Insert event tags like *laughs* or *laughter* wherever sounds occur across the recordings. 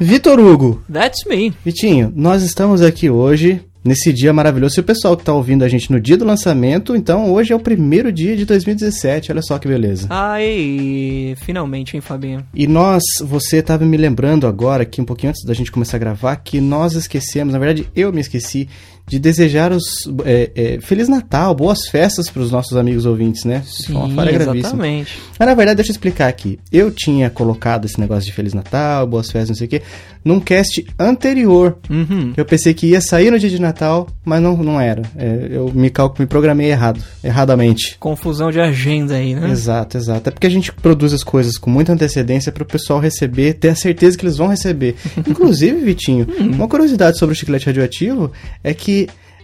Vitor Hugo. That's me. Vitinho, nós estamos aqui hoje nesse dia maravilhoso. E o pessoal que tá ouvindo a gente no dia do lançamento, então hoje é o primeiro dia de 2017. Olha só que beleza. Ai, finalmente, hein, Fabinho? E nós, você tava me lembrando agora, aqui um pouquinho antes da gente começar a gravar, que nós esquecemos, na verdade eu me esqueci, de desejar os é, é, Feliz Natal, boas festas para os nossos amigos ouvintes, né? Sim, Foi uma falha gravíssima. Exatamente. Mas na verdade, deixa eu explicar aqui. Eu tinha colocado esse negócio de Feliz Natal, boas festas, não sei o quê, num cast anterior. Uhum. Eu pensei que ia sair no dia de Natal, mas não, não era. É, eu me, calco, me programei errado, erradamente. Confusão de agenda aí, né? Exato, exato. É porque a gente produz as coisas com muita antecedência para o pessoal receber, ter a certeza que eles vão receber. *laughs* Inclusive, Vitinho, uhum. uma curiosidade sobre o chiclete radioativo é que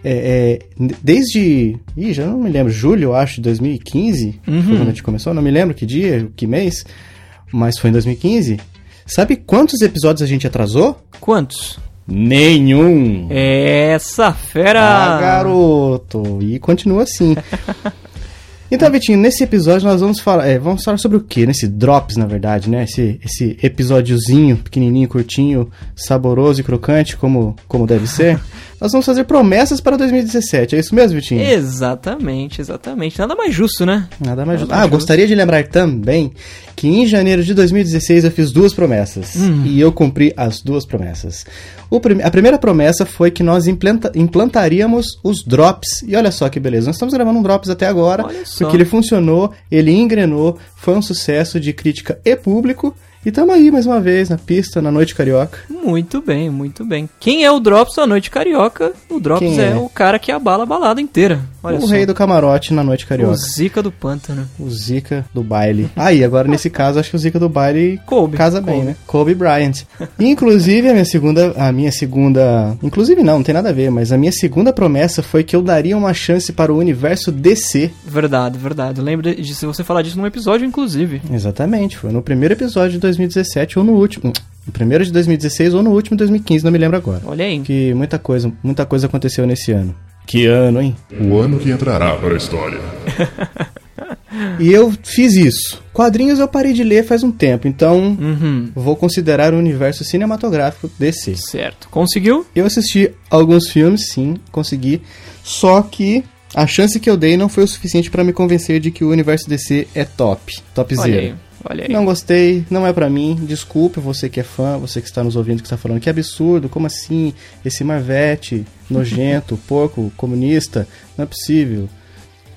é, é, desde. Ih, já não me lembro, julho, eu acho, de 2015, uhum. foi quando a gente começou, não me lembro que dia, que mês, mas foi em 2015. Sabe quantos episódios a gente atrasou? Quantos? Nenhum! Essa fera! Ah, garoto! E continua assim. *laughs* Então, Vitinho, nesse episódio nós vamos falar, é, vamos falar sobre o que? Nesse Drops, na verdade, né? Esse, esse episódiozinho, pequenininho, curtinho, saboroso e crocante, como, como deve ser. *laughs* nós vamos fazer promessas para 2017. É isso mesmo, Vitinho? Exatamente, exatamente. Nada mais justo, né? Nada mais justo. Ah, justo. gostaria de lembrar também que em janeiro de 2016 eu fiz duas promessas. Uhum. E eu cumpri as duas promessas. Prim a primeira promessa foi que nós implanta implantaríamos os drops. E olha só que beleza, nós estamos gravando um drops até agora, porque ele funcionou, ele engrenou, foi um sucesso de crítica e público. E tamo aí mais uma vez na pista, na Noite Carioca. Muito bem, muito bem. Quem é o Drops na Noite Carioca? O Drops é? é? o cara que abala a balada inteira. Olha o só. rei do camarote na Noite Carioca. O Zica do Pântano. O Zica do baile. Aí, agora nesse caso, acho que o Zica do baile Kobe. casa bem, Kobe. né? Kobe Bryant. Inclusive, a minha segunda. A minha segunda. Inclusive, não, não tem nada a ver, mas a minha segunda promessa foi que eu daria uma chance para o universo DC. Verdade, verdade. Lembra de se você falar disso num episódio, inclusive. Exatamente. Foi no primeiro episódio de 2017 ou no último. No primeiro de 2016 ou no último de 2015, não me lembro agora. Olha aí. Que muita coisa, muita coisa aconteceu nesse ano. Que ano, hein? O ano que entrará para a história. *laughs* e eu fiz isso. Quadrinhos eu parei de ler faz um tempo, então uhum. vou considerar o universo cinematográfico DC. Certo. Conseguiu? Eu assisti alguns filmes, sim, consegui. Só que a chance que eu dei não foi o suficiente para me convencer de que o universo DC é top. Topzera. Olha aí. Não gostei, não é para mim. Desculpe você que é fã, você que está nos ouvindo que está falando que absurdo, como assim? Esse Marvete nojento, *laughs* porco, comunista, não é possível.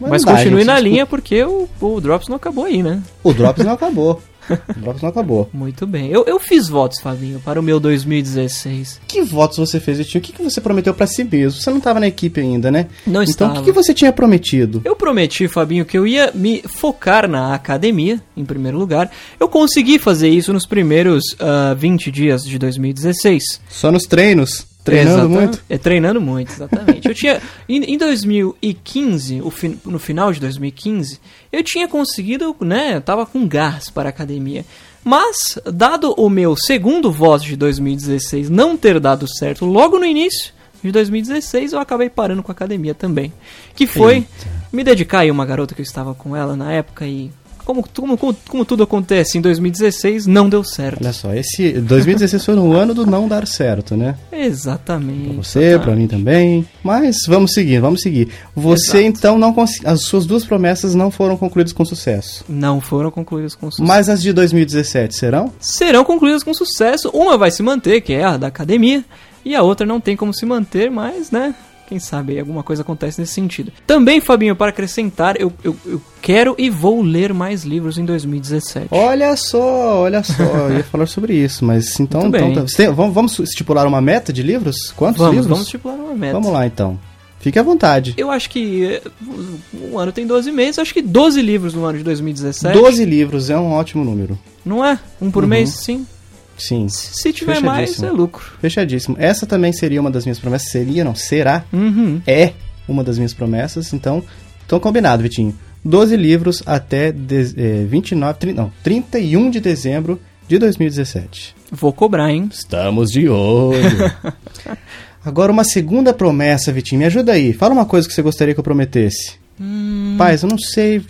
Mas, Mas continue gente, na desculpa. linha porque o, o Drops não acabou aí, né? O Drops não acabou. *laughs* O Drops não acabou. Muito bem. Eu, eu fiz votos, Fabinho, para o meu 2016. Que votos você fez, Vitinho? O que, que você prometeu para si mesmo? Você não estava na equipe ainda, né? Não então, estava. Então, o que, que você tinha prometido? Eu prometi, Fabinho, que eu ia me focar na academia, em primeiro lugar. Eu consegui fazer isso nos primeiros uh, ah, 20 dias de 2016. Só nos treinos? Treinando muito? É, treinando muito, exatamente. eu tinha. Em, em 2015, fi, no final de 2015, eu tinha conseguido, né? Eu tava com gás para a academia. Mas, dado o meu segundo voto de 2016 não ter dado certo logo no início de 2016, eu acabei parando com a academia também. Que foi Eita. me dedicar a uma garota que eu estava com ela na época e como, como, como, como, tudo acontece em 2016, não deu certo. Olha só, esse 2016 foi um ano do não dar certo, né? Exatamente. Pra você, para mim também. Mas vamos seguir, vamos seguir. Você Exato. então não conseguiu. As suas duas promessas não foram concluídas com sucesso. Não foram concluídas com sucesso. Mas as de 2017 serão? Serão concluídas com sucesso. Uma vai se manter, que é a da academia, e a outra não tem como se manter, mas, né? Quem sabe alguma coisa acontece nesse sentido. Também, Fabinho, para acrescentar, eu, eu, eu quero e vou ler mais livros em 2017. Olha só, olha só, eu ia falar sobre isso, mas *laughs* então, então tá, tem, vamos, vamos estipular uma meta de livros? Quantos vamos, livros? Vamos estipular uma meta. Vamos lá então. Fique à vontade. Eu acho que um ano tem 12 meses, acho que 12 livros no ano de 2017. 12 livros é um ótimo número. Não é? Um por uhum. mês, sim. Sim. Se tiver mais, é lucro. Fechadíssimo. Essa também seria uma das minhas promessas. Seria, não, será. Uhum. É uma das minhas promessas. Então, então combinado, Vitinho. 12 livros até de, é, 29, 30, não, 31 de dezembro de 2017. Vou cobrar, hein? Estamos de olho. *laughs* Agora, uma segunda promessa, Vitinho. Me ajuda aí. Fala uma coisa que você gostaria que eu prometesse. Hum... Paz, eu não sei.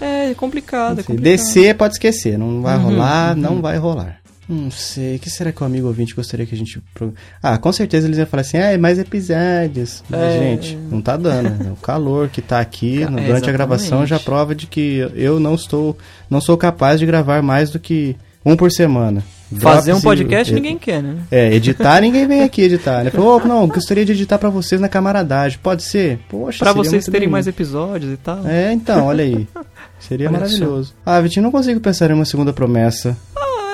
É complicado, é complicado. Descer pode esquecer. Não vai uhum, rolar, uhum. não vai rolar. Não sei. O que será que o amigo ouvinte gostaria que a gente. Ah, com certeza eles iam falar assim: ah, mais episódios. Mas, É. gente, não tá dando. né? O calor que tá aqui é, durante a gravação já exatamente. prova de que eu não estou. Não sou capaz de gravar mais do que um por semana. Fazer um podcast e- ninguém quer, né? É, editar *laughs* ninguém vem aqui editar, né? Falou, "Ô, não, gostaria de editar pra vocês na camaradagem. Pode ser? Poxa, Pra vocês terem mais episódios e tal. É, então, olha aí. *laughs* Seria Olha maravilhoso. Ah, Vitinho, não consigo pensar em uma segunda promessa.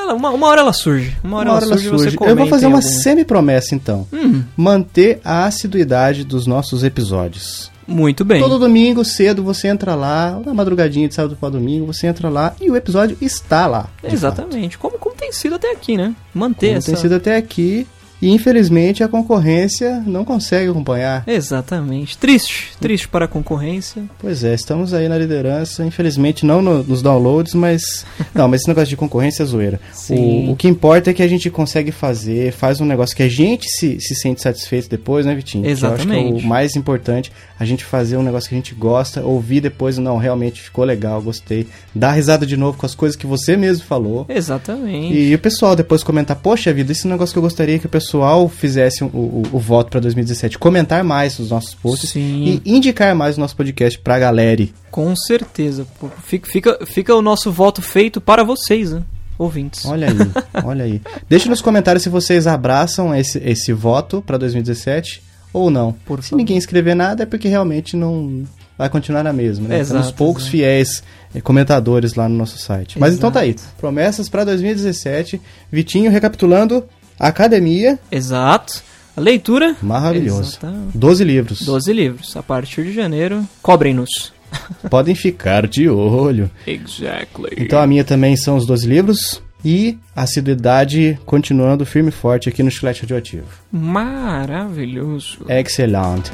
Ela- uma, uma hora ela surge. Uma hora, Uma hora ela surge, você Eu vou fazer uma algum. semi-promessa, então. Hum, Manter a assiduidade dos nossos episódios. muito bem. Todo domingo, cedo, você entra lá, na madrugadinha de sábado para domingo, você entra lá e o episódio está lá. Exatamente. Como, como tem sido até aqui, né? Manter Como essa... tem sido até aqui. E infelizmente a concorrência não consegue acompanhar. Exatamente. Triste. Triste para a concorrência. Pois é, estamos aí na liderança, infelizmente não no- nos downloads, mas. *laughs* Não, mas esse negócio de concorrência é zoeira. Sim. O, o que importa é que a gente consegue fazer, faz um negócio que a gente se, se sente satisfeito depois, né, Vitinho? Acho que é Exatamente. o mais importante, a gente fazer um negócio que a gente gosta, ouvir depois, não, realmente ficou legal, gostei. Dar risada de novo com as coisas que você mesmo falou. Exatamente. E, o pessoal depois comentar, poxa vida, esse é um negócio que eu gostaria que o pessoal fizesse o, o, o voto pra 2017. Comentar mais os nossos posts Sim. e indicar mais o nosso podcast pra galera. Com certeza. Fica, fica, fica o nosso voto feito para vocês, né? Ouvintes. Olha aí, *laughs* olha aí. Deixe nos comentários se vocês abraçam esse, esse voto pra 2017 ou não. Por se favor. ninguém escrever nada é porque realmente não vai continuar na mesma, né? Exato, Temos poucos exato. fiéis eh, comentadores lá no nosso site. Mas então tá aí. Promessas pra 2017. Vitinho recapitulando. Academia, Exato. A leitura. maravilhoso. Exatamente. 12 livros. 12 livros. A partir de janeiro, cobrem-nos. *laughs* Podem ficar de olho. Exactly. Então a minha também são os 12 livros. E a assiduidade continuando firme e forte aqui no Chiclete Radioativo. Maravilhoso. Excelente.